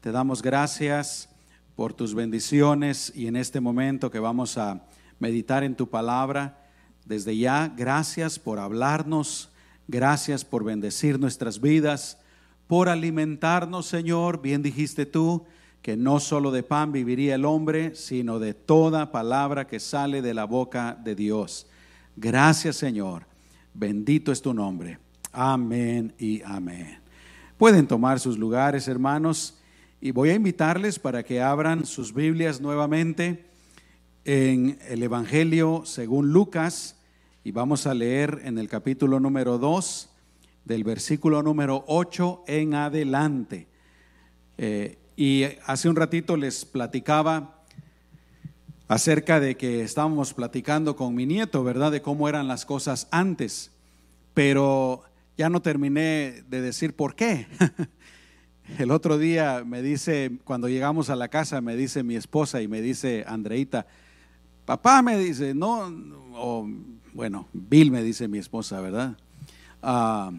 te damos gracias por tus bendiciones y en este momento que vamos a meditar en tu palabra. Desde ya, gracias por hablarnos, gracias por bendecir nuestras vidas, por alimentarnos, Señor. Bien dijiste tú que no solo de pan viviría el hombre, sino de toda palabra que sale de la boca de Dios. Gracias, Señor. Bendito es tu nombre. Amén y amén. Pueden tomar sus lugares, hermanos, y voy a invitarles para que abran sus Biblias nuevamente en el Evangelio según Lucas y vamos a leer en el capítulo número 2 del versículo número 8 en adelante. Eh, y hace un ratito les platicaba acerca de que estábamos platicando con mi nieto, ¿verdad? De cómo eran las cosas antes, pero ya no terminé de decir por qué. El otro día me dice, cuando llegamos a la casa, me dice mi esposa y me dice Andreita, papá me dice, no, o bueno, Bill me dice mi esposa, ¿verdad? Ah,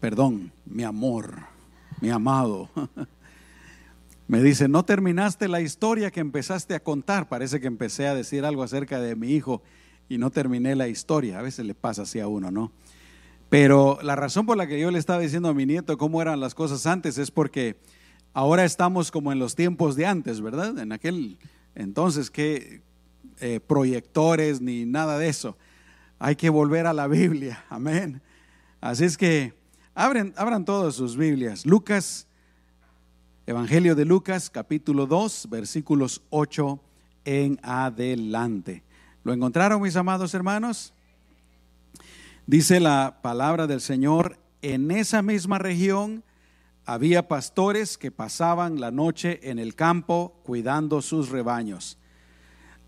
perdón, mi amor, mi amado. Me dice, no terminaste la historia que empezaste a contar. Parece que empecé a decir algo acerca de mi hijo y no terminé la historia. A veces le pasa así a uno, ¿no? Pero la razón por la que yo le estaba diciendo a mi nieto cómo eran las cosas antes es porque ahora estamos como en los tiempos de antes, ¿verdad? En aquel entonces que eh, proyectores ni nada de eso. Hay que volver a la Biblia, amén. Así es que abren, abran todas sus Biblias. Lucas, Evangelio de Lucas, capítulo 2, versículos 8 en adelante. ¿Lo encontraron, mis amados hermanos? Dice la palabra del Señor, en esa misma región había pastores que pasaban la noche en el campo cuidando sus rebaños.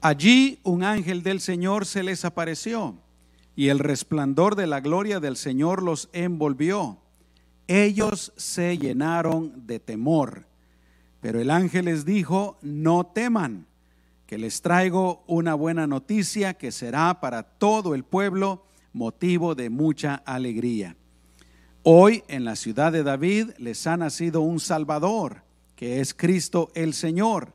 Allí un ángel del Señor se les apareció y el resplandor de la gloria del Señor los envolvió. Ellos se llenaron de temor. Pero el ángel les dijo, no teman, que les traigo una buena noticia que será para todo el pueblo motivo de mucha alegría. Hoy en la ciudad de David les ha nacido un Salvador, que es Cristo el Señor.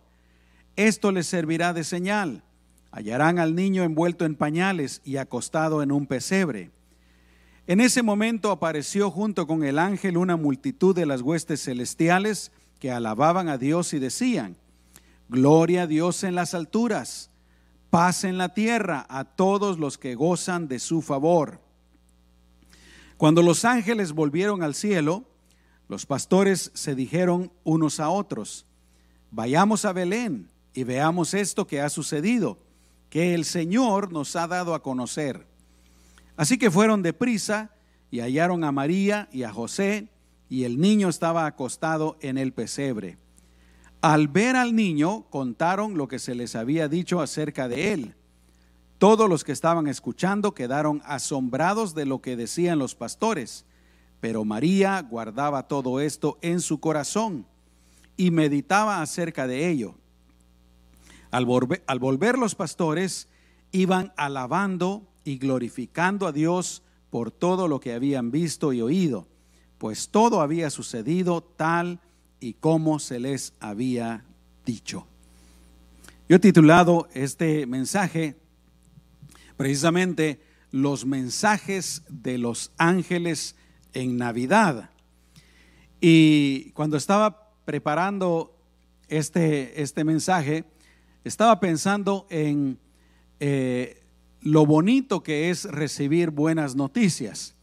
Esto les servirá de señal. Hallarán al niño envuelto en pañales y acostado en un pesebre. En ese momento apareció junto con el ángel una multitud de las huestes celestiales que alababan a Dios y decían, Gloria a Dios en las alturas paz en la tierra a todos los que gozan de su favor. Cuando los ángeles volvieron al cielo, los pastores se dijeron unos a otros, vayamos a Belén y veamos esto que ha sucedido, que el Señor nos ha dado a conocer. Así que fueron deprisa y hallaron a María y a José, y el niño estaba acostado en el pesebre. Al ver al niño, contaron lo que se les había dicho acerca de él. Todos los que estaban escuchando quedaron asombrados de lo que decían los pastores, pero María guardaba todo esto en su corazón y meditaba acerca de ello. Al volver, los pastores, iban alabando y glorificando a Dios por todo lo que habían visto y oído, pues todo había sucedido tal y como se les había dicho. Yo he titulado este mensaje precisamente Los mensajes de los ángeles en Navidad. Y cuando estaba preparando este, este mensaje, estaba pensando en eh, lo bonito que es recibir buenas noticias.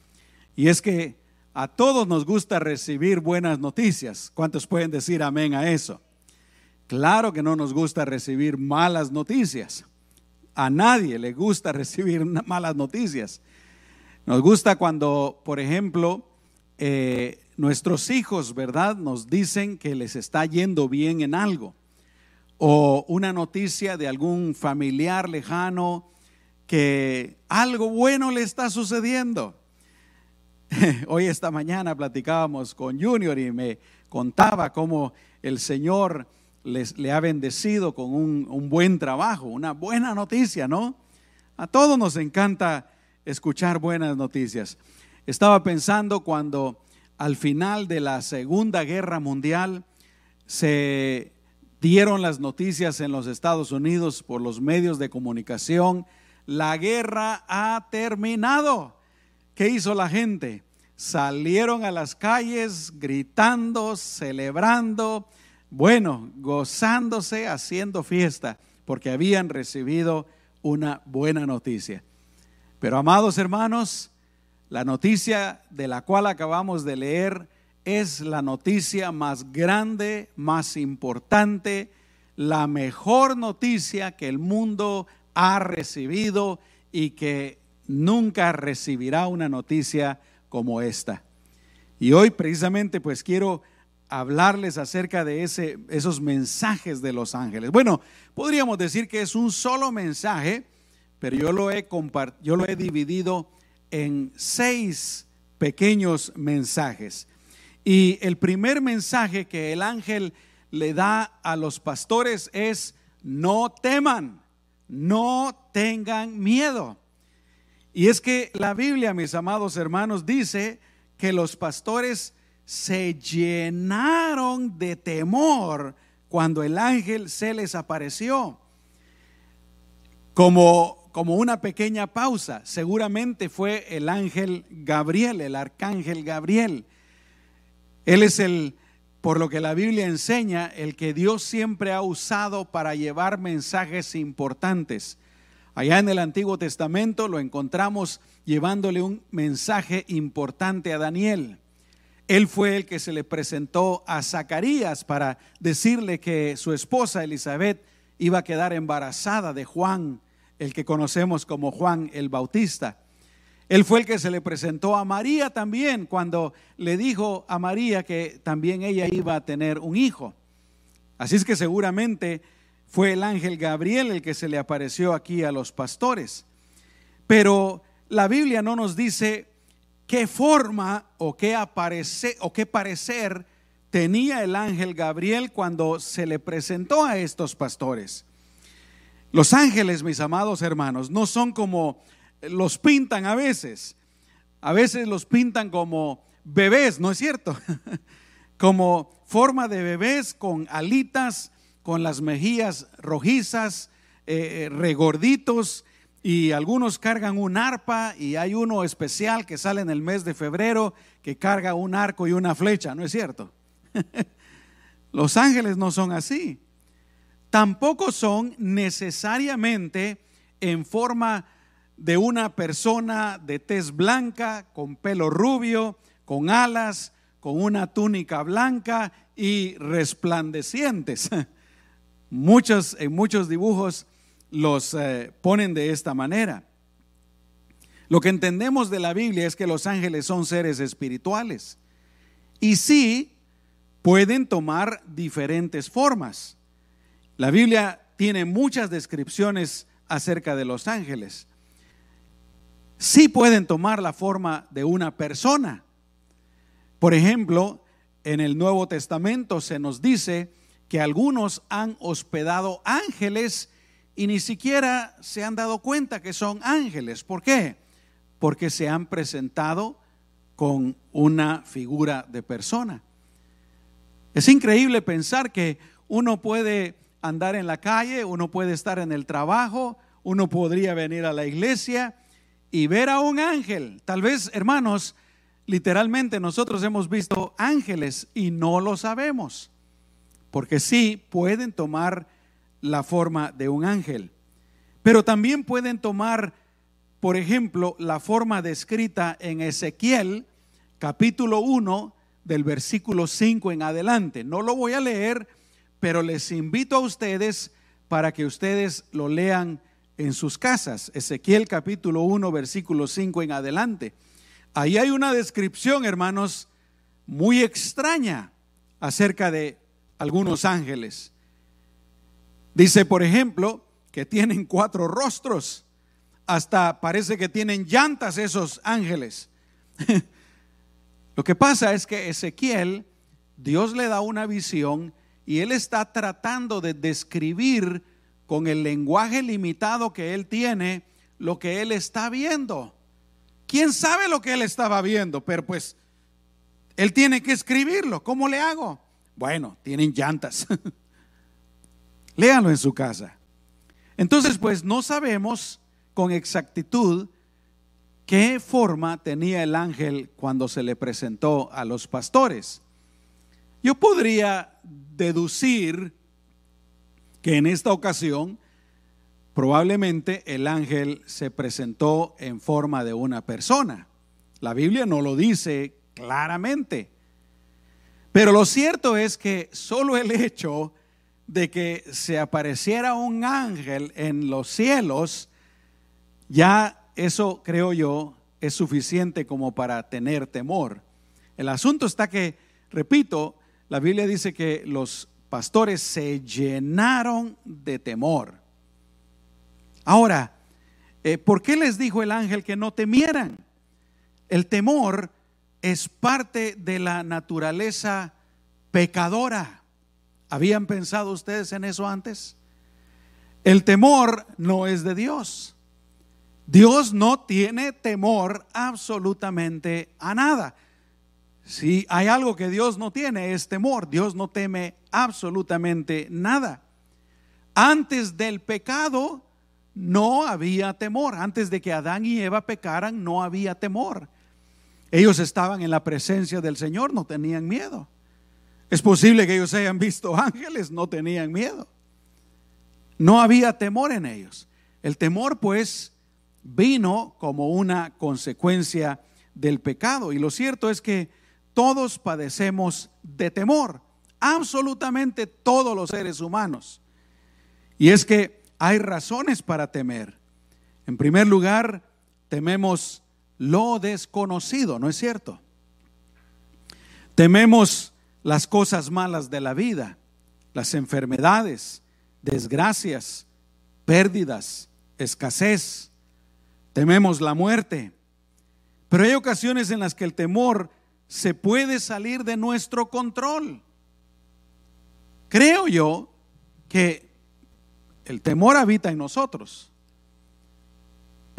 Y es que a todos nos gusta recibir buenas noticias. ¿Cuántos pueden decir amén a eso? Claro que no nos gusta recibir malas noticias. A nadie le gusta recibir malas noticias. Nos gusta cuando, por ejemplo, eh, nuestros hijos, ¿verdad? Nos dicen que les está yendo bien en algo. O una noticia de algún familiar lejano que algo bueno le está sucediendo. Hoy esta mañana platicábamos con Junior y me contaba cómo el Señor les, le ha bendecido con un, un buen trabajo, una buena noticia, ¿no? A todos nos encanta escuchar buenas noticias. Estaba pensando cuando al final de la Segunda Guerra Mundial se dieron las noticias en los Estados Unidos por los medios de comunicación, la guerra ha terminado. ¿Qué hizo la gente? Salieron a las calles gritando, celebrando, bueno, gozándose, haciendo fiesta, porque habían recibido una buena noticia. Pero amados hermanos, la noticia de la cual acabamos de leer es la noticia más grande, más importante, la mejor noticia que el mundo ha recibido y que nunca recibirá una noticia como esta. Y hoy precisamente pues quiero hablarles acerca de ese, esos mensajes de los ángeles. Bueno, podríamos decir que es un solo mensaje, pero yo lo he, yo lo he dividido en seis pequeños mensajes. Y el primer mensaje que el ángel le da a los pastores es, no teman, no tengan miedo. Y es que la Biblia, mis amados hermanos, dice que los pastores se llenaron de temor cuando el ángel se les apareció. Como, como una pequeña pausa, seguramente fue el ángel Gabriel, el arcángel Gabriel él es el, por lo que la Biblia enseña, el que Dios siempre ha usado para llevar mensajes importantes. Allá en el Antiguo Testamento lo encontramos llevándole un mensaje importante a Daniel. Él fue el que se le presentó a Zacarías para decirle que su esposa Elizabeth iba a quedar embarazada de Juan, el que conocemos como Juan el Bautista. Él fue el que se le presentó a María también cuando le dijo a María que también ella iba a tener un hijo. Así es que seguramente fue el ángel Gabriel el que se le apareció aquí a los pastores. Pero la Biblia no nos dice qué forma o qué, aparece, o qué parecer tenía el ángel Gabriel cuando se le presentó a estos pastores. Los ángeles, mis amados hermanos, no son como los pintan a veces. A veces los pintan como bebés, ¿no es cierto? como forma de bebés con alitas, con las mejillas rojizas, eh, eh, regorditos, y algunos cargan un arpa y hay uno especial que sale en el mes de febrero que carga un arco y una flecha, ¿no es cierto? Los ángeles no son así. Tampoco son necesariamente en forma de una persona de tez blanca, con pelo rubio, con alas, con una túnica blanca y resplandecientes. Muchos, en muchos dibujos los eh, ponen de esta manera. Lo que entendemos de la Biblia es que los ángeles son seres espirituales y sí pueden tomar diferentes formas. La Biblia tiene muchas descripciones acerca de los ángeles sí pueden tomar la forma de una persona. Por ejemplo, en el Nuevo Testamento se nos dice que algunos han hospedado ángeles y ni siquiera se han dado cuenta que son ángeles. ¿Por qué? Porque se han presentado con una figura de persona. Es increíble pensar que uno puede andar en la calle, uno puede estar en el trabajo, uno podría venir a la iglesia y ver a un ángel. Tal vez, hermanos, literalmente nosotros hemos visto ángeles y no lo sabemos, porque sí pueden tomar la forma de un ángel, pero también pueden tomar, por ejemplo, la forma descrita en Ezequiel capítulo 1 del versículo 5 en adelante. No lo voy a leer, pero les invito a ustedes para que ustedes lo lean en sus casas. Ezequiel capítulo 1, versículo 5 en adelante. Ahí hay una descripción, hermanos, muy extraña acerca de algunos ángeles. Dice, por ejemplo, que tienen cuatro rostros. Hasta parece que tienen llantas esos ángeles. Lo que pasa es que Ezequiel, Dios le da una visión y él está tratando de describir con el lenguaje limitado que él tiene, lo que él está viendo. ¿Quién sabe lo que él estaba viendo? Pero pues él tiene que escribirlo. ¿Cómo le hago? Bueno, tienen llantas. Léanlo en su casa. Entonces, pues no sabemos con exactitud qué forma tenía el ángel cuando se le presentó a los pastores. Yo podría deducir que en esta ocasión probablemente el ángel se presentó en forma de una persona. La Biblia no lo dice claramente. Pero lo cierto es que solo el hecho de que se apareciera un ángel en los cielos, ya eso creo yo es suficiente como para tener temor. El asunto está que, repito, la Biblia dice que los pastores se llenaron de temor. Ahora, eh, ¿por qué les dijo el ángel que no temieran? El temor es parte de la naturaleza pecadora. ¿Habían pensado ustedes en eso antes? El temor no es de Dios. Dios no tiene temor absolutamente a nada. Si hay algo que Dios no tiene es temor. Dios no teme absolutamente nada. Antes del pecado no había temor. Antes de que Adán y Eva pecaran no había temor. Ellos estaban en la presencia del Señor, no tenían miedo. Es posible que ellos hayan visto ángeles, no tenían miedo. No había temor en ellos. El temor pues vino como una consecuencia del pecado. Y lo cierto es que todos padecemos de temor, absolutamente todos los seres humanos. Y es que hay razones para temer. En primer lugar, tememos lo desconocido, ¿no es cierto? Tememos las cosas malas de la vida, las enfermedades, desgracias, pérdidas, escasez. Tememos la muerte. Pero hay ocasiones en las que el temor se puede salir de nuestro control. Creo yo que el temor habita en nosotros,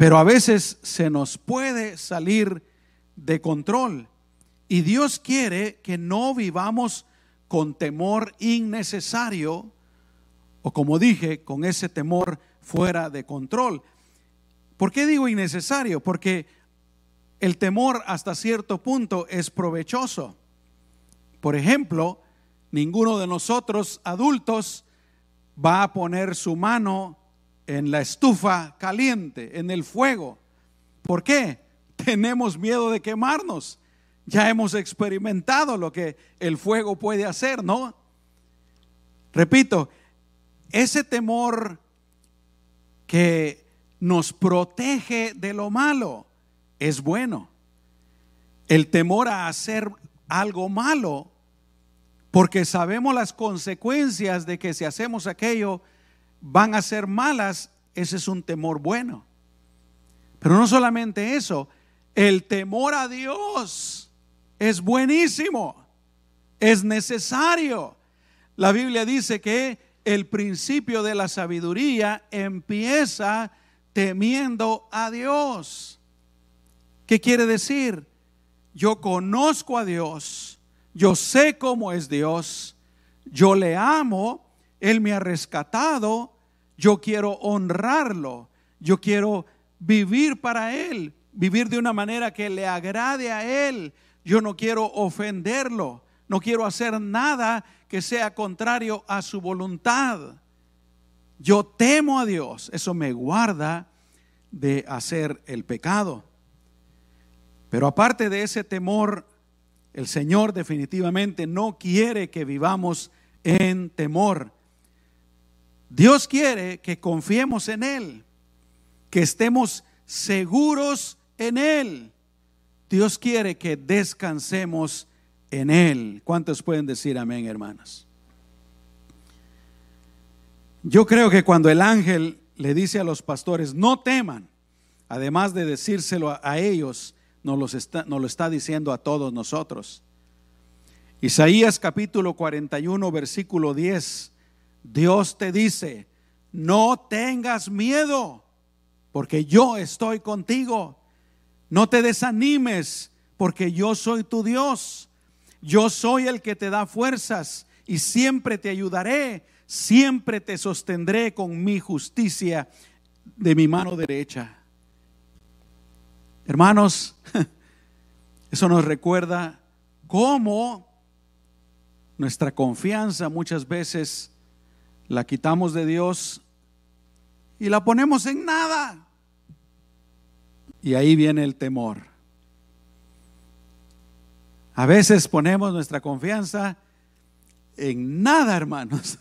pero a veces se nos puede salir de control. Y Dios quiere que no vivamos con temor innecesario o como dije, con ese temor fuera de control. ¿Por qué digo innecesario? Porque el temor hasta cierto punto es provechoso. Por ejemplo, ninguno de nosotros adultos va a poner su mano en la estufa caliente, en el fuego. ¿Por qué? Tenemos miedo de quemarnos. Ya hemos experimentado lo que el fuego puede hacer, ¿no? Repito, ese temor que nos protege de lo malo es bueno. El temor a hacer algo malo, porque sabemos las consecuencias de que si hacemos aquello van a ser malas, ese es un temor bueno. Pero no solamente eso, el temor a Dios es buenísimo, es necesario. La Biblia dice que el principio de la sabiduría empieza temiendo a Dios. ¿Qué quiere decir? Yo conozco a Dios, yo sé cómo es Dios, yo le amo, Él me ha rescatado, yo quiero honrarlo, yo quiero vivir para Él, vivir de una manera que le agrade a Él, yo no quiero ofenderlo, no quiero hacer nada que sea contrario a su voluntad. Yo temo a Dios, eso me guarda de hacer el pecado. Pero aparte de ese temor, el Señor definitivamente no quiere que vivamos en temor. Dios quiere que confiemos en Él, que estemos seguros en Él. Dios quiere que descansemos en Él. ¿Cuántos pueden decir amén, hermanos? Yo creo que cuando el ángel le dice a los pastores, no teman, además de decírselo a ellos, nos, está, nos lo está diciendo a todos nosotros. Isaías capítulo 41, versículo 10, Dios te dice, no tengas miedo, porque yo estoy contigo. No te desanimes, porque yo soy tu Dios. Yo soy el que te da fuerzas y siempre te ayudaré, siempre te sostendré con mi justicia de mi mano derecha. Hermanos, eso nos recuerda cómo nuestra confianza muchas veces la quitamos de Dios y la ponemos en nada. Y ahí viene el temor. A veces ponemos nuestra confianza en nada, hermanos.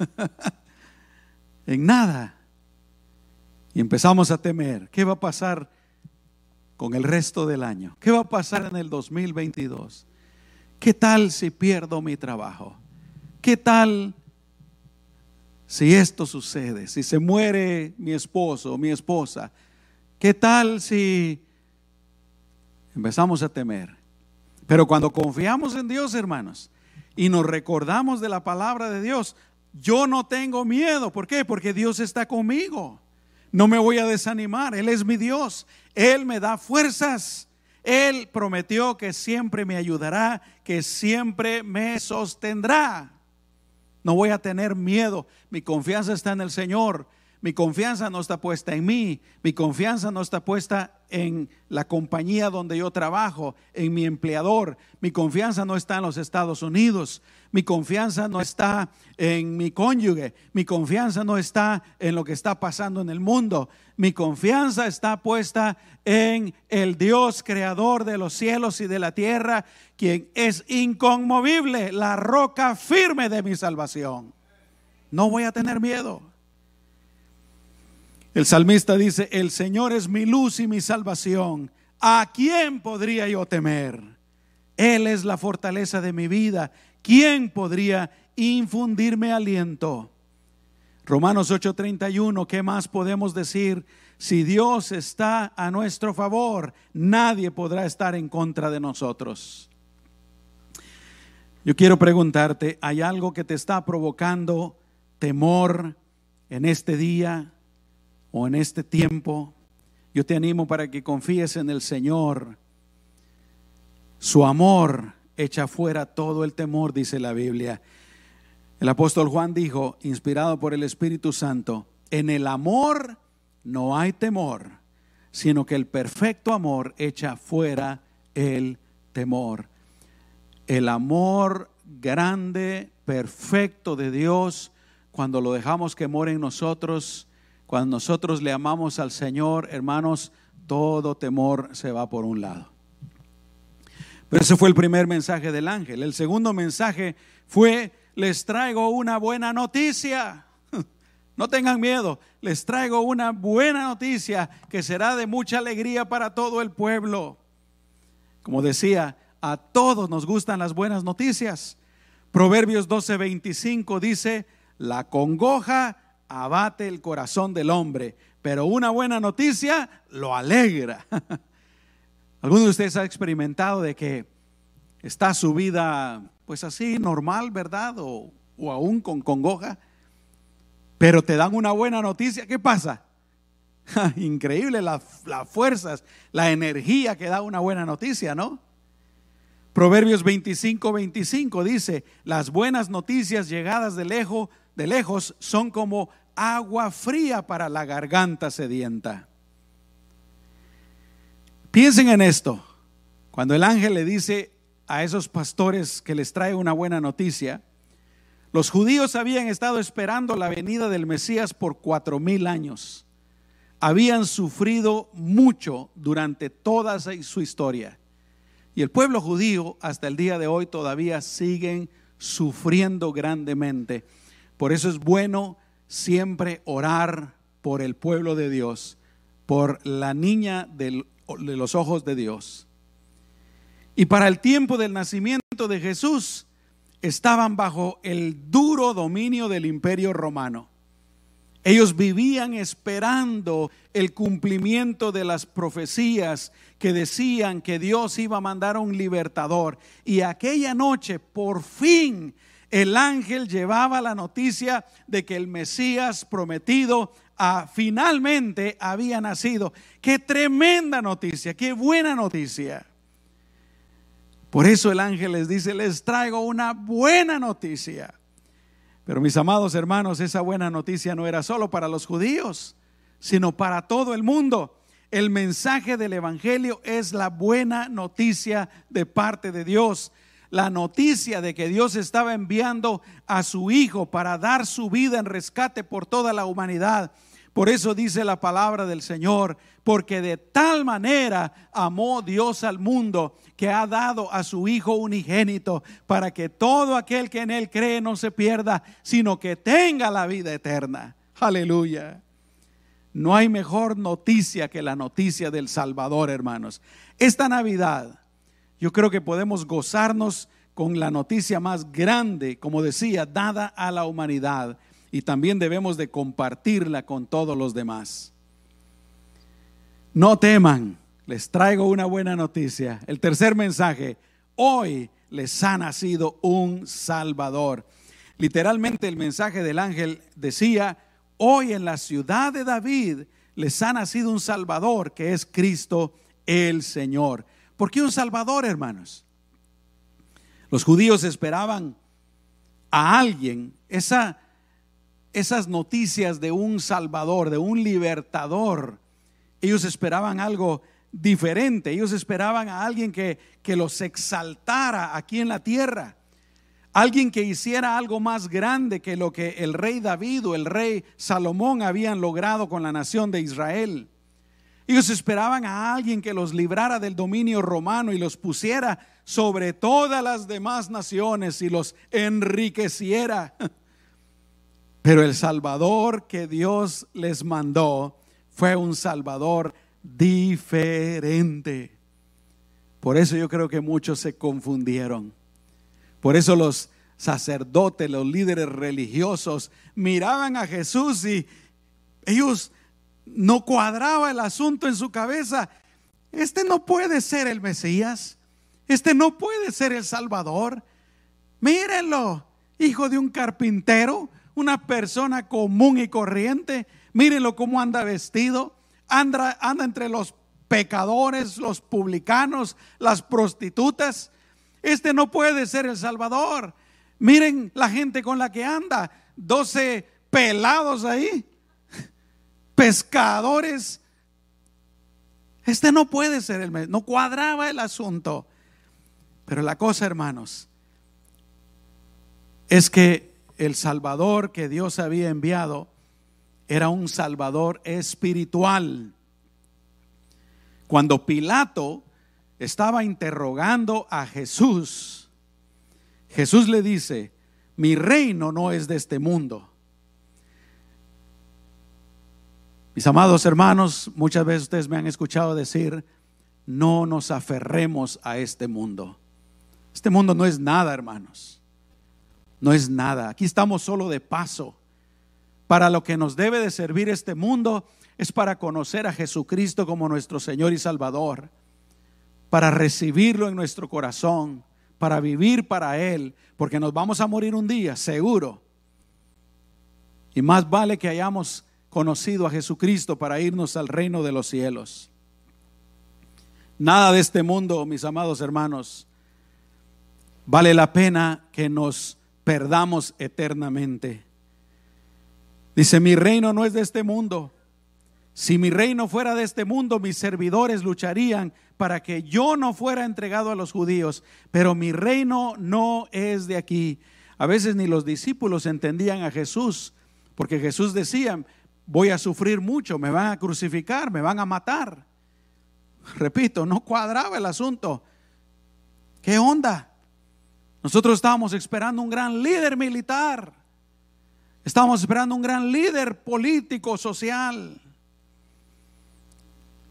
en nada. Y empezamos a temer. ¿Qué va a pasar con el resto del año? ¿Qué va a pasar en el 2022? ¿Qué tal si pierdo mi trabajo? ¿Qué tal si esto sucede? Si se muere mi esposo o mi esposa. ¿Qué tal si empezamos a temer? Pero cuando confiamos en Dios, hermanos, y nos recordamos de la palabra de Dios, yo no tengo miedo. ¿Por qué? Porque Dios está conmigo. No me voy a desanimar. Él es mi Dios. Él me da fuerzas. Él prometió que siempre me ayudará, que siempre me sostendrá. No voy a tener miedo. Mi confianza está en el Señor. Mi confianza no está puesta en mí. Mi confianza no está puesta en la compañía donde yo trabajo, en mi empleador. Mi confianza no está en los Estados Unidos. Mi confianza no está en mi cónyuge. Mi confianza no está en lo que está pasando en el mundo. Mi confianza está puesta en el Dios creador de los cielos y de la tierra, quien es inconmovible, la roca firme de mi salvación. No voy a tener miedo. El salmista dice, el Señor es mi luz y mi salvación. ¿A quién podría yo temer? Él es la fortaleza de mi vida. ¿Quién podría infundirme aliento? Romanos 8:31, ¿qué más podemos decir? Si Dios está a nuestro favor, nadie podrá estar en contra de nosotros. Yo quiero preguntarte, ¿hay algo que te está provocando temor en este día? O en este tiempo, yo te animo para que confíes en el Señor. Su amor echa fuera todo el temor, dice la Biblia. El apóstol Juan dijo, inspirado por el Espíritu Santo, en el amor no hay temor, sino que el perfecto amor echa fuera el temor. El amor grande, perfecto de Dios, cuando lo dejamos que more en nosotros, cuando nosotros le amamos al Señor, hermanos, todo temor se va por un lado. Pero ese fue el primer mensaje del ángel. El segundo mensaje fue, les traigo una buena noticia. No tengan miedo, les traigo una buena noticia que será de mucha alegría para todo el pueblo. Como decía, a todos nos gustan las buenas noticias. Proverbios 12:25 dice, la congoja abate el corazón del hombre, pero una buena noticia lo alegra. ¿Alguno de ustedes ha experimentado de que está su vida pues así normal, verdad? O, aún con congoja, pero te dan una buena noticia, ¿qué pasa? Increíble las, las fuerzas, la energía que da una buena noticia, ¿no? Proverbios 25, 25 dice, las buenas noticias llegadas de lejos, de lejos son como agua fría para la garganta sedienta. Piensen en esto. Cuando el ángel le dice a esos pastores que les trae una buena noticia, los judíos habían estado esperando la venida del Mesías por cuatro mil años. Habían sufrido mucho durante toda su historia. Y el pueblo judío hasta el día de hoy todavía siguen sufriendo grandemente. Por eso es bueno siempre orar por el pueblo de Dios, por la niña de los ojos de Dios. Y para el tiempo del nacimiento de Jesús estaban bajo el duro dominio del imperio romano. Ellos vivían esperando el cumplimiento de las profecías que decían que Dios iba a mandar a un libertador. Y aquella noche, por fin, el ángel llevaba la noticia de que el Mesías prometido ah, finalmente había nacido. Qué tremenda noticia, qué buena noticia. Por eso el ángel les dice, les traigo una buena noticia. Pero mis amados hermanos, esa buena noticia no era solo para los judíos, sino para todo el mundo. El mensaje del Evangelio es la buena noticia de parte de Dios. La noticia de que Dios estaba enviando a su Hijo para dar su vida en rescate por toda la humanidad. Por eso dice la palabra del Señor, porque de tal manera amó Dios al mundo que ha dado a su Hijo unigénito para que todo aquel que en Él cree no se pierda, sino que tenga la vida eterna. Aleluya. No hay mejor noticia que la noticia del Salvador, hermanos. Esta Navidad, yo creo que podemos gozarnos con la noticia más grande, como decía, dada a la humanidad y también debemos de compartirla con todos los demás. No teman, les traigo una buena noticia. El tercer mensaje, hoy les ha nacido un Salvador. Literalmente el mensaje del ángel decía, hoy en la ciudad de David les ha nacido un Salvador que es Cristo el Señor. ¿Por qué un Salvador, hermanos? Los judíos esperaban a alguien, esa, esas noticias de un Salvador, de un libertador. Ellos esperaban algo diferente, ellos esperaban a alguien que, que los exaltara aquí en la tierra. Alguien que hiciera algo más grande que lo que el rey David o el rey Salomón habían logrado con la nación de Israel. Ellos esperaban a alguien que los librara del dominio romano y los pusiera sobre todas las demás naciones y los enriqueciera. Pero el Salvador que Dios les mandó fue un Salvador diferente. Por eso yo creo que muchos se confundieron. Por eso los sacerdotes, los líderes religiosos miraban a Jesús y ellos no cuadraba el asunto en su cabeza. Este no puede ser el Mesías. Este no puede ser el Salvador. Mírenlo, hijo de un carpintero, una persona común y corriente. Mírenlo cómo anda vestido. Anda, anda entre los pecadores, los publicanos, las prostitutas. Este no puede ser el Salvador. Miren la gente con la que anda. Doce pelados ahí. Pescadores. Este no puede ser el No cuadraba el asunto. Pero la cosa, hermanos, es que el Salvador que Dios había enviado era un Salvador espiritual. Cuando Pilato estaba interrogando a Jesús, Jesús le dice, mi reino no es de este mundo. Mis amados hermanos, muchas veces ustedes me han escuchado decir, no nos aferremos a este mundo. Este mundo no es nada, hermanos. No es nada. Aquí estamos solo de paso. Para lo que nos debe de servir este mundo es para conocer a Jesucristo como nuestro Señor y Salvador para recibirlo en nuestro corazón, para vivir para Él, porque nos vamos a morir un día, seguro. Y más vale que hayamos conocido a Jesucristo para irnos al reino de los cielos. Nada de este mundo, mis amados hermanos, vale la pena que nos perdamos eternamente. Dice, mi reino no es de este mundo. Si mi reino fuera de este mundo, mis servidores lucharían para que yo no fuera entregado a los judíos, pero mi reino no es de aquí. A veces ni los discípulos entendían a Jesús, porque Jesús decía, voy a sufrir mucho, me van a crucificar, me van a matar. Repito, no cuadraba el asunto. ¿Qué onda? Nosotros estábamos esperando un gran líder militar. Estábamos esperando un gran líder político, social.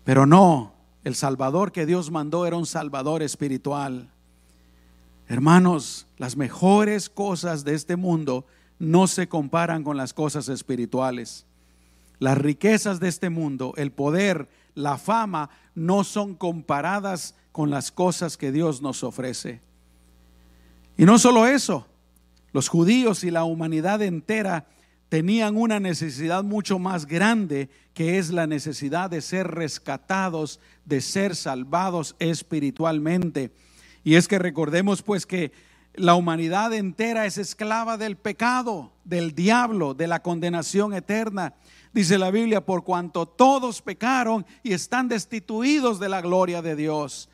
Pero no, el Salvador que Dios mandó era un Salvador espiritual. Hermanos, las mejores cosas de este mundo no se comparan con las cosas espirituales. Las riquezas de este mundo, el poder, la fama, no son comparadas con las cosas que Dios nos ofrece. Y no solo eso, los judíos y la humanidad entera tenían una necesidad mucho más grande, que es la necesidad de ser rescatados, de ser salvados espiritualmente. Y es que recordemos pues que la humanidad entera es esclava del pecado, del diablo, de la condenación eterna. Dice la Biblia, por cuanto todos pecaron y están destituidos de la gloria de Dios.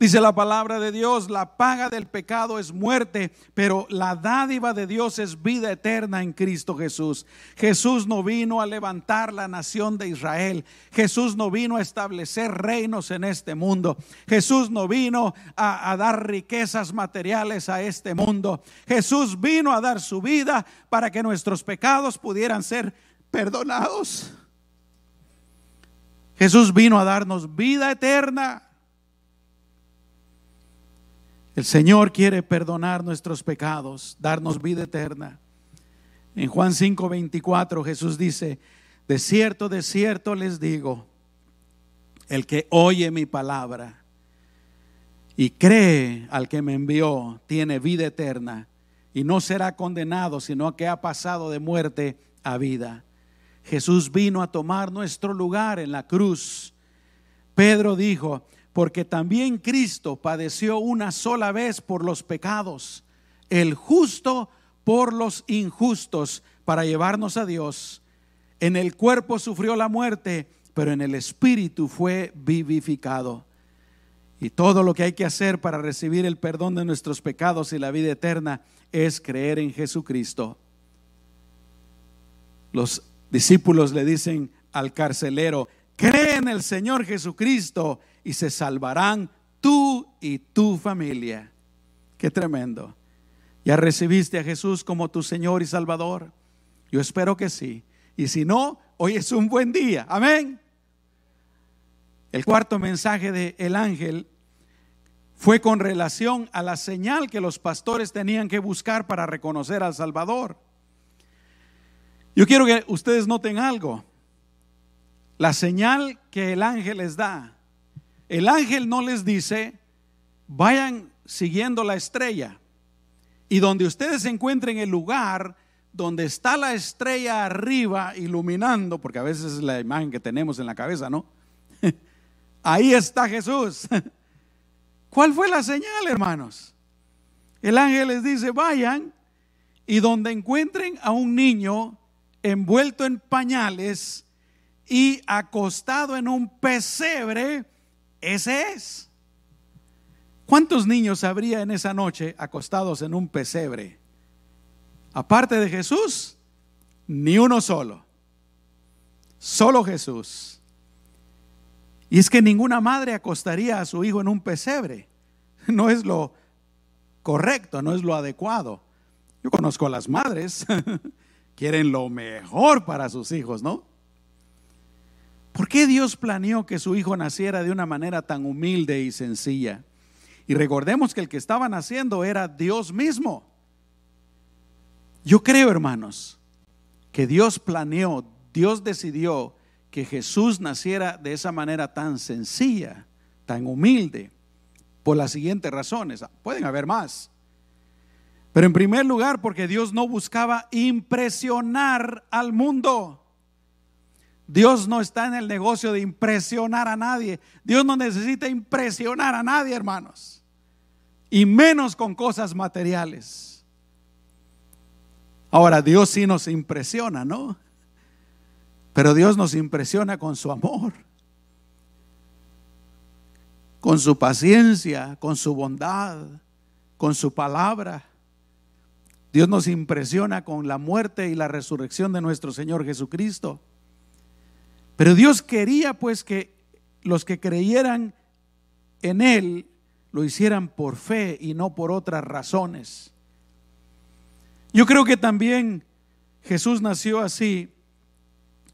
Dice la palabra de Dios, la paga del pecado es muerte, pero la dádiva de Dios es vida eterna en Cristo Jesús. Jesús no vino a levantar la nación de Israel. Jesús no vino a establecer reinos en este mundo. Jesús no vino a, a dar riquezas materiales a este mundo. Jesús vino a dar su vida para que nuestros pecados pudieran ser perdonados. Jesús vino a darnos vida eterna. El Señor quiere perdonar nuestros pecados, darnos vida eterna. En Juan 5:24 Jesús dice, de cierto, de cierto les digo, el que oye mi palabra y cree al que me envió, tiene vida eterna y no será condenado, sino que ha pasado de muerte a vida. Jesús vino a tomar nuestro lugar en la cruz. Pedro dijo, porque también Cristo padeció una sola vez por los pecados, el justo por los injustos, para llevarnos a Dios. En el cuerpo sufrió la muerte, pero en el espíritu fue vivificado. Y todo lo que hay que hacer para recibir el perdón de nuestros pecados y la vida eterna es creer en Jesucristo. Los discípulos le dicen al carcelero, cree en el Señor Jesucristo y se salvarán tú y tu familia. Qué tremendo. ¿Ya recibiste a Jesús como tu Señor y Salvador? Yo espero que sí. Y si no, hoy es un buen día. Amén. El cuarto mensaje del el ángel fue con relación a la señal que los pastores tenían que buscar para reconocer al Salvador. Yo quiero que ustedes noten algo. La señal que el ángel les da el ángel no les dice, vayan siguiendo la estrella. Y donde ustedes se encuentren el lugar donde está la estrella arriba iluminando, porque a veces es la imagen que tenemos en la cabeza, ¿no? Ahí está Jesús. ¿Cuál fue la señal, hermanos? El ángel les dice, vayan y donde encuentren a un niño envuelto en pañales y acostado en un pesebre, ese es. ¿Cuántos niños habría en esa noche acostados en un pesebre? Aparte de Jesús, ni uno solo. Solo Jesús. Y es que ninguna madre acostaría a su hijo en un pesebre. No es lo correcto, no es lo adecuado. Yo conozco a las madres, quieren lo mejor para sus hijos, ¿no? ¿Por qué Dios planeó que su hijo naciera de una manera tan humilde y sencilla? Y recordemos que el que estaba naciendo era Dios mismo. Yo creo, hermanos, que Dios planeó, Dios decidió que Jesús naciera de esa manera tan sencilla, tan humilde, por las siguientes razones. Pueden haber más. Pero en primer lugar, porque Dios no buscaba impresionar al mundo. Dios no está en el negocio de impresionar a nadie. Dios no necesita impresionar a nadie, hermanos. Y menos con cosas materiales. Ahora, Dios sí nos impresiona, ¿no? Pero Dios nos impresiona con su amor, con su paciencia, con su bondad, con su palabra. Dios nos impresiona con la muerte y la resurrección de nuestro Señor Jesucristo. Pero Dios quería pues que los que creyeran en Él lo hicieran por fe y no por otras razones. Yo creo que también Jesús nació así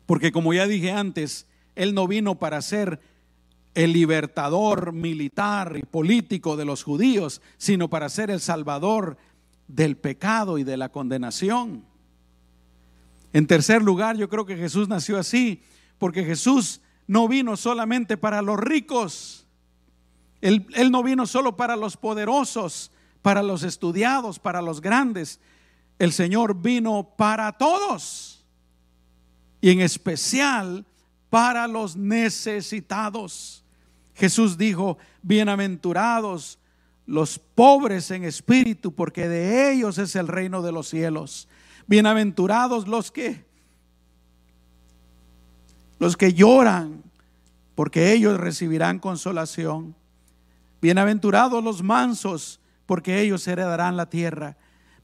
porque como ya dije antes, Él no vino para ser el libertador militar y político de los judíos, sino para ser el salvador del pecado y de la condenación. En tercer lugar, yo creo que Jesús nació así porque Jesús no vino solamente para los ricos. Él, no vino solo para los poderosos, para los estudiados, para los grandes. El Señor vino para todos. Y en especial para los necesitados. Jesús dijo, bienaventurados los pobres en espíritu, porque de ellos es el reino de los cielos. Bienaventurados los que los que lloran, porque ellos recibirán consolación. Bienaventurados los mansos, porque ellos heredarán la tierra.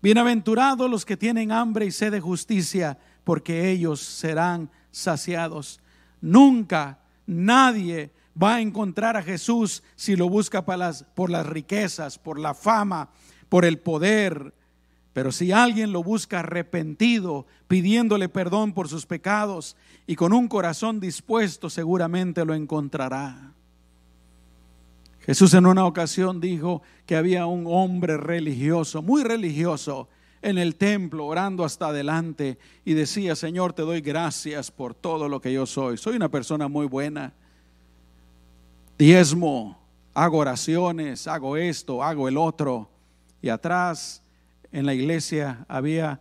Bienaventurados los que tienen hambre y sed de justicia, porque ellos serán saciados. Nunca nadie va a encontrar a Jesús si lo busca por las, por las riquezas, por la fama, por el poder. Pero si alguien lo busca arrepentido, pidiéndole perdón por sus pecados y con un corazón dispuesto, seguramente lo encontrará. Jesús en una ocasión dijo que había un hombre religioso, muy religioso, en el templo, orando hasta adelante, y decía, Señor, te doy gracias por todo lo que yo soy. Soy una persona muy buena. Diezmo, hago oraciones, hago esto, hago el otro. Y atrás en la iglesia había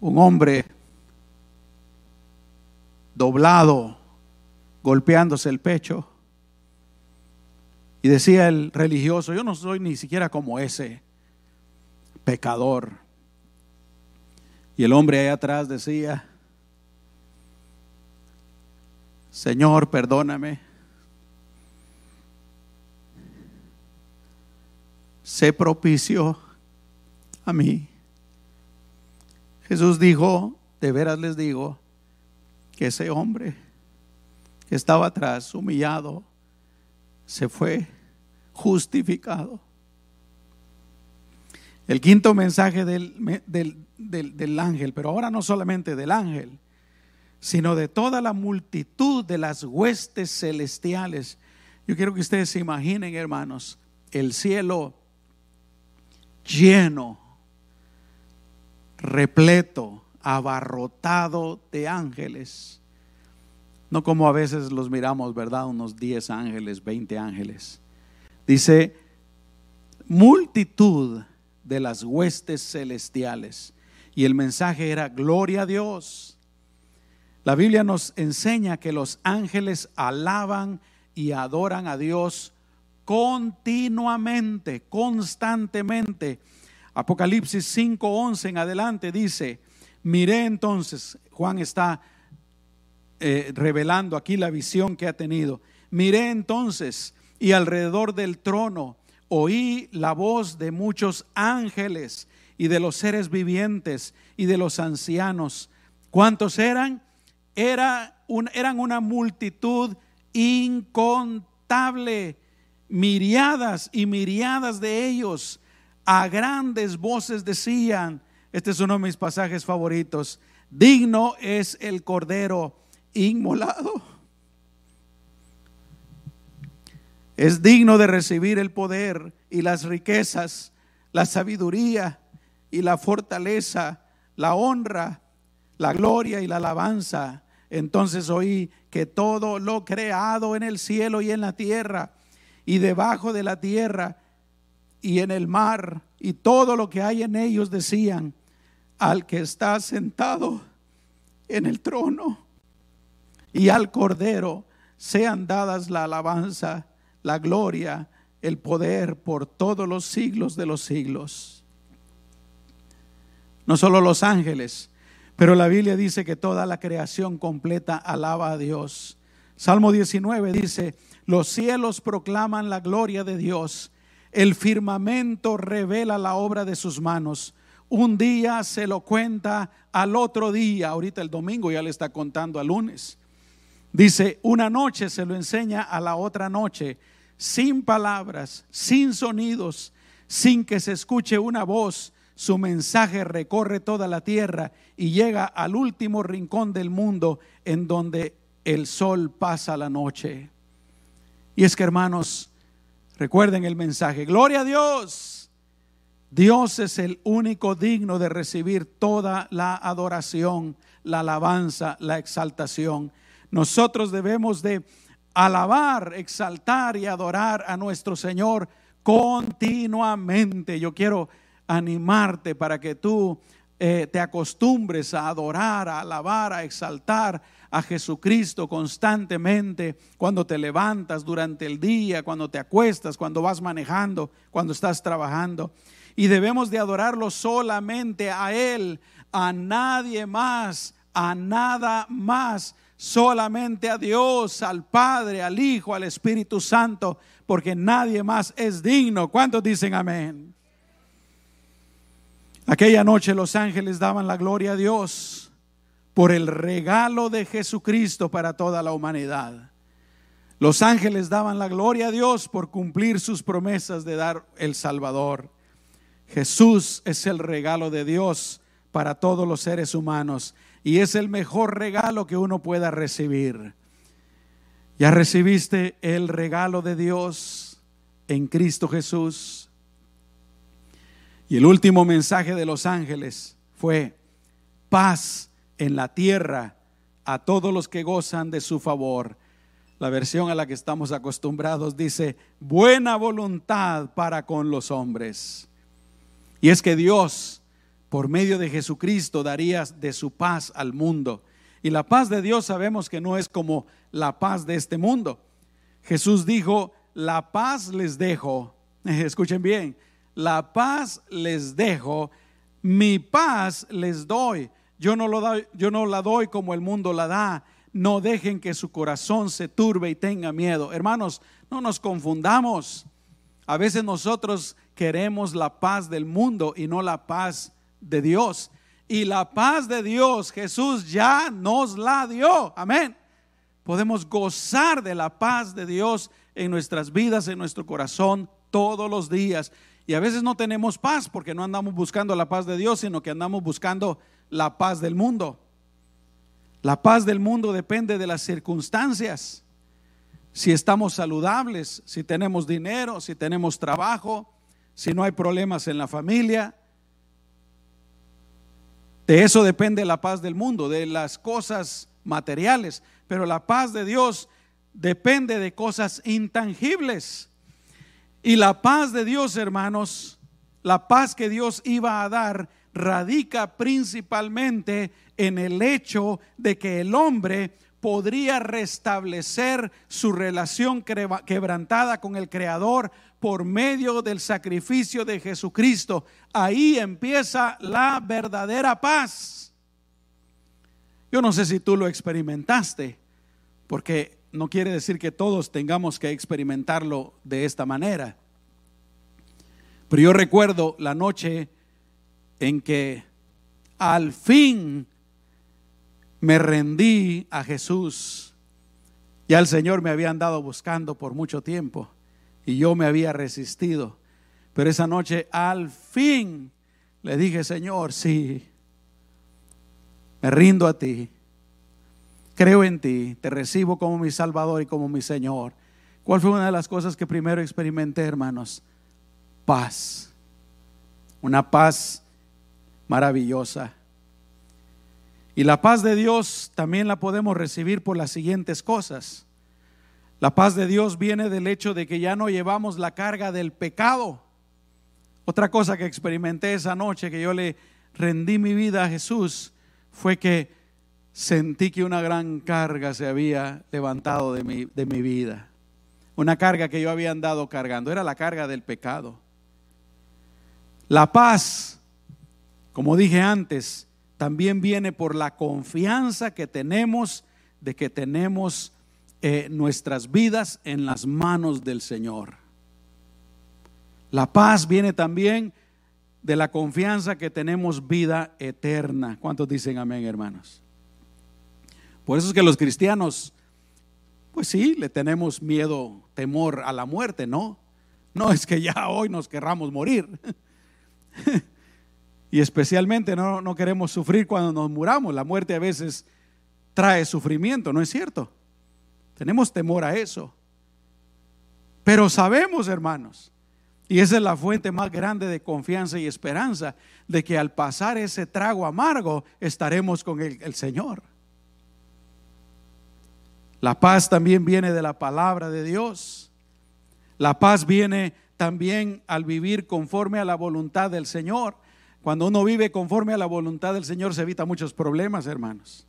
un hombre doblado, golpeándose el pecho. Y decía el religioso, yo no soy ni siquiera como ese pecador. Y el hombre ahí atrás decía, Señor, perdóname. Sé propicio a mí. Jesús dijo, de veras les digo, que ese hombre que estaba atrás, humillado, se fue justificado. El quinto mensaje del, del, ángel, pero ahora no solamente del ángel, sino de toda la multitud de las huestes celestiales. Yo quiero que ustedes se imaginen, hermanos, el cielo lleno, repleto, abarrotado de ángeles no como a veces los miramos, ¿verdad? Unos 10 ángeles, 20 ángeles. Dice, multitud de las huestes celestiales. Y el mensaje era, gloria a Dios. La Biblia nos enseña que los ángeles alaban y adoran a Dios continuamente, constantemente. Apocalipsis 5:11 en adelante dice, miré entonces, Juan está eh, revelando aquí la visión que ha tenido. Miré entonces y alrededor del trono oí la voz de muchos ángeles y de los seres vivientes y de los ancianos. ¿Cuántos eran? Era un, eran una multitud incontable, miriadas y miriadas de ellos. A grandes voces decían, este es uno de mis pasajes favoritos, digno es el Cordero inmolado. Es digno de recibir el poder y las riquezas, la sabiduría y la fortaleza, la honra, la gloria y la alabanza. Entonces oí que todo lo creado en el cielo y en la tierra y debajo de la tierra y en el mar y todo lo que hay en ellos decían al que está sentado en el trono y al Cordero sean dadas la alabanza, la gloria, el poder por todos los siglos de los siglos. No solo los ángeles, pero la Biblia dice que toda la creación completa alaba a Dios. Salmo 19 dice, los cielos proclaman la gloria de Dios, el firmamento revela la obra de sus manos. Un día se lo cuenta al otro día, ahorita el domingo ya le está contando al lunes. Dice, una noche se lo enseña a la otra noche, sin palabras, sin sonidos, sin que se escuche una voz. Su mensaje recorre toda la tierra y llega al último rincón del mundo en donde el sol pasa la noche. Y es que hermanos, recuerden el mensaje, gloria a Dios. Dios es el único digno de recibir toda la adoración, la alabanza, la exaltación. Nosotros debemos de alabar, exaltar y adorar a nuestro Señor continuamente. Yo quiero animarte para que tú eh, te acostumbres a adorar, a alabar, a exaltar a Jesucristo constantemente cuando te levantas durante el día, cuando te acuestas, cuando vas manejando, cuando estás trabajando. Y debemos de adorarlo solamente a Él, a nadie más, a nada más, solamente a Dios, al Padre, al Hijo, al Espíritu Santo, porque nadie más es digno. ¿Cuántos dicen amén? Aquella noche los ángeles daban la gloria a Dios por el regalo de Jesucristo para toda la humanidad. Los ángeles daban la gloria a Dios por cumplir sus promesas de dar el Salvador. Jesús es el regalo de Dios para todos los seres humanos y es el mejor regalo que uno pueda recibir. ¿Ya recibiste el regalo de Dios en Cristo Jesús? Y el último mensaje de los ángeles fue paz en la tierra a todos los que gozan de su favor. La versión a la que estamos acostumbrados dice, buena voluntad para con los hombres. Y es que Dios, por medio de Jesucristo, daría de su paz al mundo. Y la paz de Dios sabemos que no es como la paz de este mundo. Jesús dijo, la paz les dejo. Escuchen bien, la paz les dejo, mi paz les doy. Yo no, lo doy, yo no la doy como el mundo la da. No dejen que su corazón se turbe y tenga miedo. Hermanos, no nos confundamos. A veces nosotros queremos la paz del mundo y no la paz de Dios. Y la paz de Dios Jesús ya nos la dio. Amén. Podemos gozar de la paz de Dios en nuestras vidas, en nuestro corazón, todos los días. Y a veces no tenemos paz porque no andamos buscando la paz de Dios, sino que andamos buscando la paz del mundo. La paz del mundo depende de las circunstancias. Si estamos saludables, si tenemos dinero, si tenemos trabajo, si no hay problemas en la familia. De eso depende la paz del mundo, de las cosas materiales. Pero la paz de Dios depende de cosas intangibles. Y la paz de Dios, hermanos, la paz que Dios iba a dar radica principalmente en el hecho de que el hombre podría restablecer su relación quebrantada con el Creador por medio del sacrificio de Jesucristo. Ahí empieza la verdadera paz. Yo no sé si tú lo experimentaste, porque no quiere decir que todos tengamos que experimentarlo de esta manera. Pero yo recuerdo la noche en que al fin me rendí a Jesús. Ya el Señor me había andado buscando por mucho tiempo y yo me había resistido. Pero esa noche al fin le dije, Señor, sí, me rindo a ti, creo en ti, te recibo como mi Salvador y como mi Señor. ¿Cuál fue una de las cosas que primero experimenté, hermanos? Paz. Una paz maravillosa. Y la paz de Dios también la podemos recibir por las siguientes cosas. La paz de Dios viene del hecho de que ya no llevamos la carga del pecado. Otra cosa que experimenté esa noche que yo le rendí mi vida a Jesús fue que sentí que una gran carga se había levantado de mi, de mi vida. Una carga que yo había andado cargando. Era la carga del pecado. La paz como dije antes, también viene por la confianza que tenemos de que tenemos eh, nuestras vidas en las manos del Señor. La paz viene también de la confianza que tenemos vida eterna. ¿Cuántos dicen amén, hermanos? Por eso es que los cristianos, pues sí, le tenemos miedo, temor a la muerte, ¿no? No es que ya hoy nos querramos morir. Y especialmente no, no queremos sufrir cuando nos muramos. La muerte a veces trae sufrimiento, ¿no es cierto? Tenemos temor a eso. Pero sabemos, hermanos, y esa es la fuente más grande de confianza y esperanza, de que al pasar ese trago amargo estaremos con el, el Señor. La paz también viene de la palabra de Dios. La paz viene también al vivir conforme a la voluntad del Señor. cuando uno vive conforme a la voluntad del Señor se evita muchos problemas, hermanos.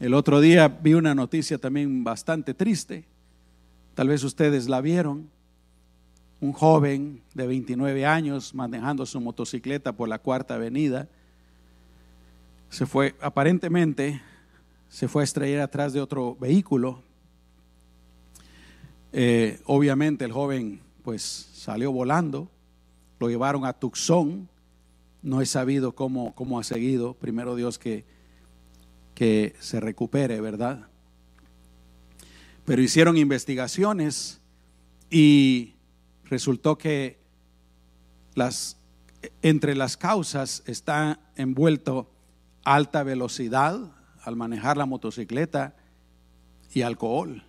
El otro día vi una noticia también bastante triste. Tal vez ustedes la vieron. Un joven de 29 años manejando su motocicleta por la cuarta avenida. Se fue, aparentemente, se fue a estrellar atrás de otro vehículo. Eh, obviamente el joven pues salió volando, lo llevaron a Tucson, no he sabido cómo, cómo ha seguido, primero Dios que, que se recupere, ¿verdad? Pero hicieron investigaciones y resultó que las, entre las causas está envuelto alta velocidad al manejar la motocicleta y alcohol.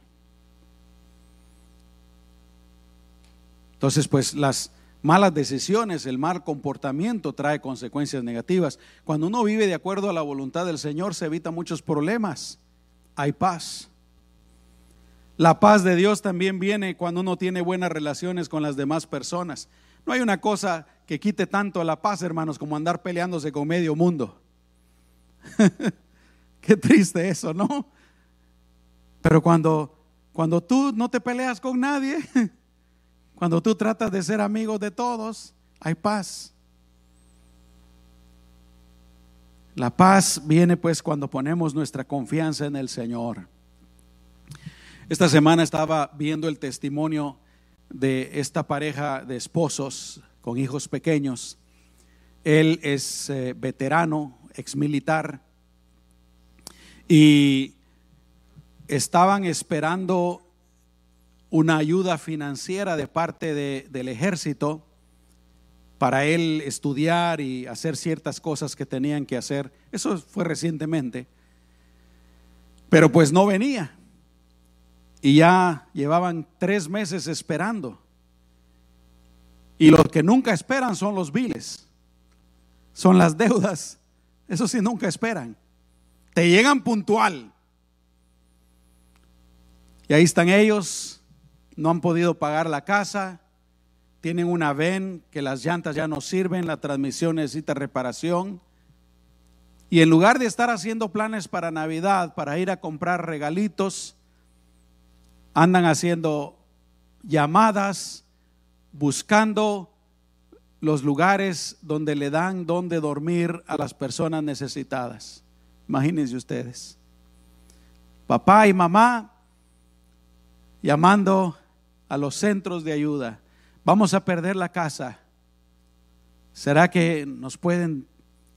Entonces, pues las malas decisiones, el mal comportamiento trae consecuencias negativas. Cuando uno vive de acuerdo a la voluntad del Señor, se evita muchos problemas. Hay paz. La paz de Dios también viene cuando uno tiene buenas relaciones con las demás personas. No hay una cosa que quite tanto la paz, hermanos, como andar peleándose con medio mundo. Qué triste eso, ¿no? Pero cuando, cuando tú no te peleas con nadie, Cuando tú tratas de ser amigo de todos, hay paz. La paz viene pues cuando ponemos nuestra confianza en el Señor. Esta semana estaba viendo el testimonio de esta pareja de esposos con hijos pequeños. Él es eh, veterano, ex militar, y estaban esperando una ayuda financiera de parte del ejército para él estudiar y hacer ciertas cosas que tenían que hacer. Eso fue recientemente. Pero pues no venía. Y ya llevaban tres meses esperando. Y los que nunca esperan son los viles. Son las deudas. Eso sí, nunca esperan. Llegan puntual. Y ahí están ellos no han podido pagar la casa, tienen una VEN que las llantas ya no sirven, la transmisión necesita reparación. Y en lugar de estar haciendo planes para Navidad, para ir a comprar regalitos, andan haciendo llamadas, buscando los lugares donde le dan donde dormir a las personas necesitadas. Imagínense ustedes. Papá y mamá llamando a los centros de ayuda. Vamos a perder la casa. ¿Será que nos pueden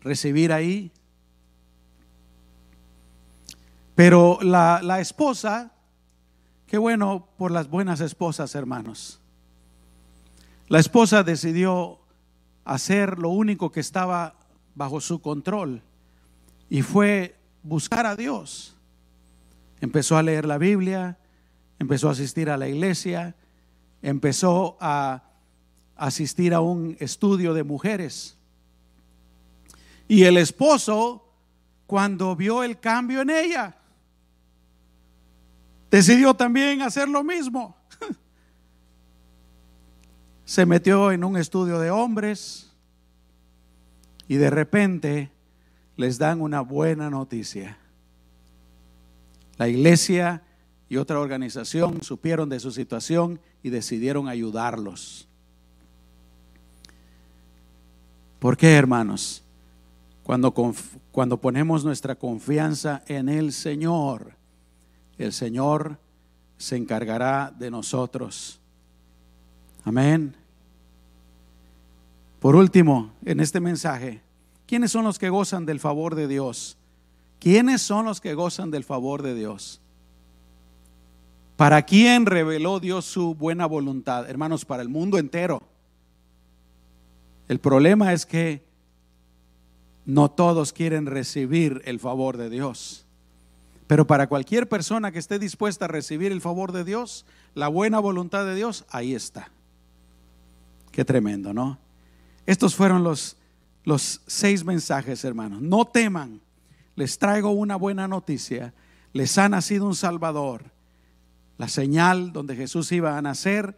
recibir ahí? Pero la, la esposa, qué bueno por las buenas esposas, hermanos. La esposa decidió hacer lo único que estaba bajo su control y fue buscar a Dios. Empezó a leer la Biblia, empezó a asistir a la iglesia, empezó a asistir a un estudio de mujeres. Y el esposo, cuando vio el cambio en ella, decidió también hacer lo mismo. Se metió en un estudio de hombres y de repente les dan una buena noticia. La iglesia y otra organización supieron de su situación y decidieron ayudarlos. ¿Por qué, hermanos? Cuando, cuando ponemos nuestra confianza en el Señor, el Señor se encargará de nosotros. Amén. Por último, en este mensaje, ¿quiénes son los que gozan del favor de Dios? ¿Quiénes son los que gozan del favor de Dios? ¿Para quién reveló Dios su buena voluntad? Hermanos, para el mundo entero. El problema es que no todos quieren recibir el favor de Dios. Pero para cualquier persona que esté dispuesta a recibir el favor de Dios, la buena voluntad de Dios, ahí está. Qué tremendo, ¿no? Estos fueron los, los seis mensajes, hermanos. No teman, les traigo una buena noticia. Les ha nacido un Salvador la señal donde Jesús iba a nacer,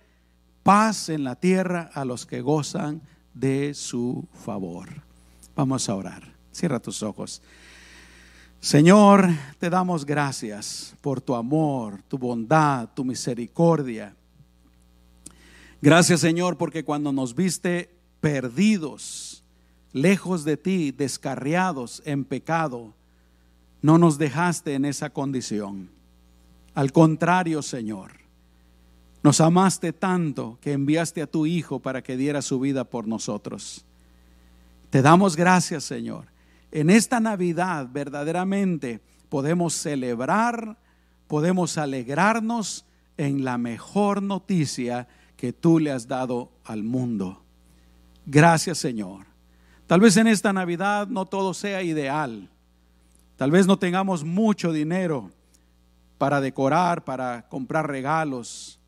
paz en la tierra a los que gozan de su favor. Vamos a orar. Cierra tus ojos. Señor, te damos gracias por tu amor, tu bondad, tu misericordia. Gracias Señor porque cuando nos viste perdidos, lejos de ti, descarriados en pecado, no nos dejaste en esa condición. Al contrario, Señor, nos amaste tanto que enviaste a tu Hijo para que diera su vida por nosotros. Te damos gracias, Señor en esta Navidad verdaderamente podemos celebrar, podemos alegrarnos en la mejor noticia que tú le has dado al mundo. Gracias Señor. Tal vez en esta Navidad no todo sea ideal. Tal vez no tengamos mucho dinero para decorar, para comprar regalos.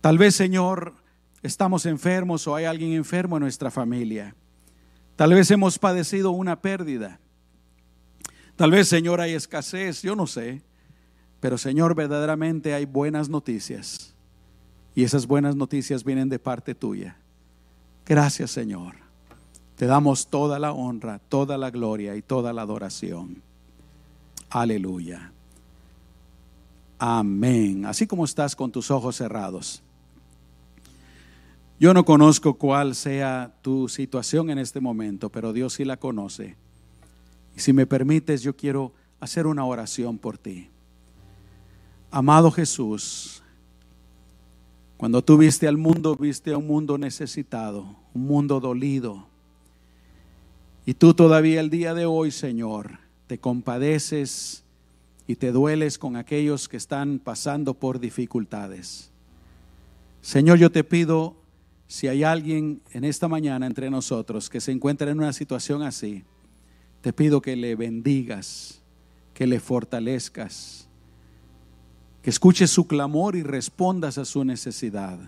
Tal vez, Señor, estamos enfermos o hay alguien enfermo en nuestra familia. Tal vez hemos padecido una pérdida. Tal vez, Señor, hay escasez, yo no sé. Pero, Señor, verdaderamente hay buenas noticias. Y esas buenas noticias vienen de parte tuya. Gracias, Señor. Te damos toda la honra, toda la gloria y toda la adoración. Aleluya. Amén. Así como estás con tus ojos cerrados. Yo no conozco cuál sea tu situación en este momento, pero Dios sí la conoce. Y si me permites, yo quiero hacer una oración por ti. Amado Jesús, cuando tú viste al mundo, viste a un mundo necesitado, un mundo dolido. Y tú todavía el día de hoy, Señor, te compadeces y te dueles con aquellos que están pasando por dificultades. Señor, yo te pido si hay alguien en esta mañana entre nosotros que se encuentra en una situación así, te pido que le bendigas, que le fortalezcas, que escuches su clamor y respondas a su necesidad.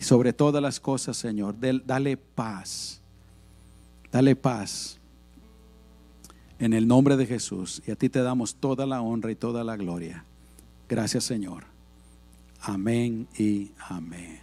Y sobre todas las cosas, Señor, dale paz, dale paz. En el nombre de Jesús. Y a ti te damos toda la honra y toda la gloria. Gracias, Señor. Amén y amén.